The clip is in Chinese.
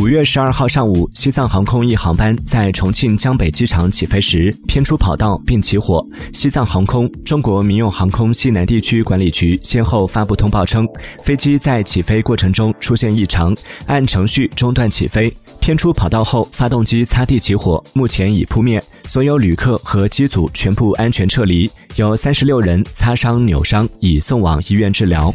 五月十二号上午西藏航空一航班在重庆江北机场起飞时偏出跑道并起火。西藏航空中国民用航空西南地区管理局先后发布通报称飞机在起飞过程中出现异常按程序中断起飞。偏出跑道后发动机擦地起火目前已扑灭所有旅客和机组全部安全撤离有三十六人擦伤扭伤已送往医院治疗。